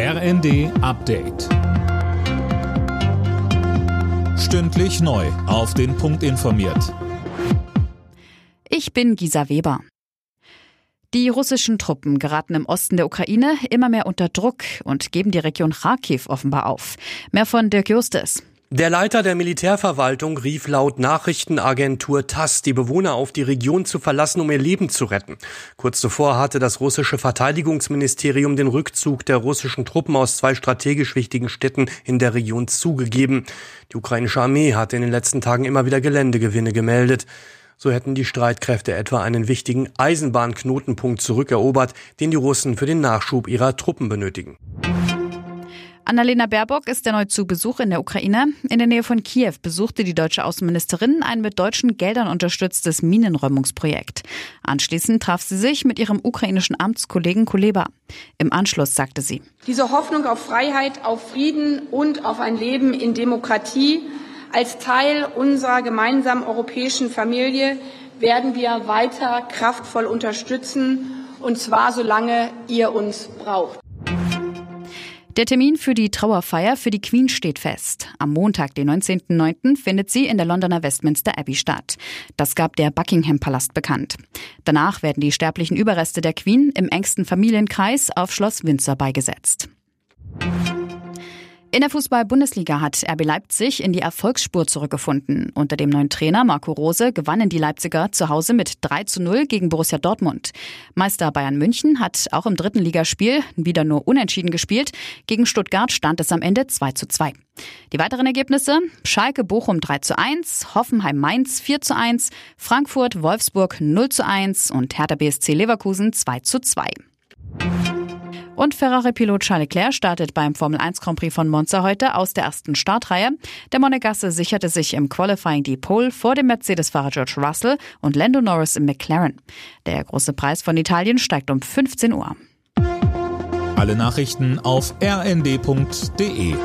RND Update. Stündlich neu. Auf den Punkt informiert. Ich bin Gisa Weber. Die russischen Truppen geraten im Osten der Ukraine immer mehr unter Druck und geben die Region Kharkiv offenbar auf. Mehr von Dirk Justes. Der Leiter der Militärverwaltung rief laut Nachrichtenagentur TASS die Bewohner auf, die Region zu verlassen, um ihr Leben zu retten. Kurz zuvor hatte das russische Verteidigungsministerium den Rückzug der russischen Truppen aus zwei strategisch wichtigen Städten in der Region zugegeben. Die ukrainische Armee hatte in den letzten Tagen immer wieder Geländegewinne gemeldet. So hätten die Streitkräfte etwa einen wichtigen Eisenbahnknotenpunkt zurückerobert, den die Russen für den Nachschub ihrer Truppen benötigen. Annalena Baerbock ist erneut zu Besuch in der Ukraine. In der Nähe von Kiew besuchte die deutsche Außenministerin ein mit deutschen Geldern unterstütztes Minenräumungsprojekt. Anschließend traf sie sich mit ihrem ukrainischen Amtskollegen Kuleba. Im Anschluss sagte sie, diese Hoffnung auf Freiheit, auf Frieden und auf ein Leben in Demokratie als Teil unserer gemeinsamen europäischen Familie werden wir weiter kraftvoll unterstützen, und zwar solange ihr uns braucht. Der Termin für die Trauerfeier für die Queen steht fest. Am Montag, den 19.09., findet sie in der Londoner Westminster Abbey statt. Das gab der Buckingham Palast bekannt. Danach werden die sterblichen Überreste der Queen im engsten Familienkreis auf Schloss Windsor beigesetzt. In der Fußball-Bundesliga hat RB Leipzig in die Erfolgsspur zurückgefunden. Unter dem neuen Trainer Marco Rose gewannen die Leipziger zu Hause mit 3 zu 0 gegen Borussia Dortmund. Meister Bayern München hat auch im dritten Ligaspiel wieder nur unentschieden gespielt. Gegen Stuttgart stand es am Ende 2 zu 2. Die weiteren Ergebnisse? Schalke Bochum 3 zu 1, Hoffenheim Mainz 4 zu 1, Frankfurt Wolfsburg 0 zu 1 und Hertha BSC Leverkusen 2 zu 2. Und Ferrari-Pilot Charles Leclerc startet beim Formel 1 Grand Prix von Monza heute aus der ersten Startreihe. Der Monegasse sicherte sich im Qualifying die Pole vor dem Mercedes-Fahrer George Russell und Lando Norris im McLaren. Der große Preis von Italien steigt um 15 Uhr. Alle Nachrichten auf rnd.de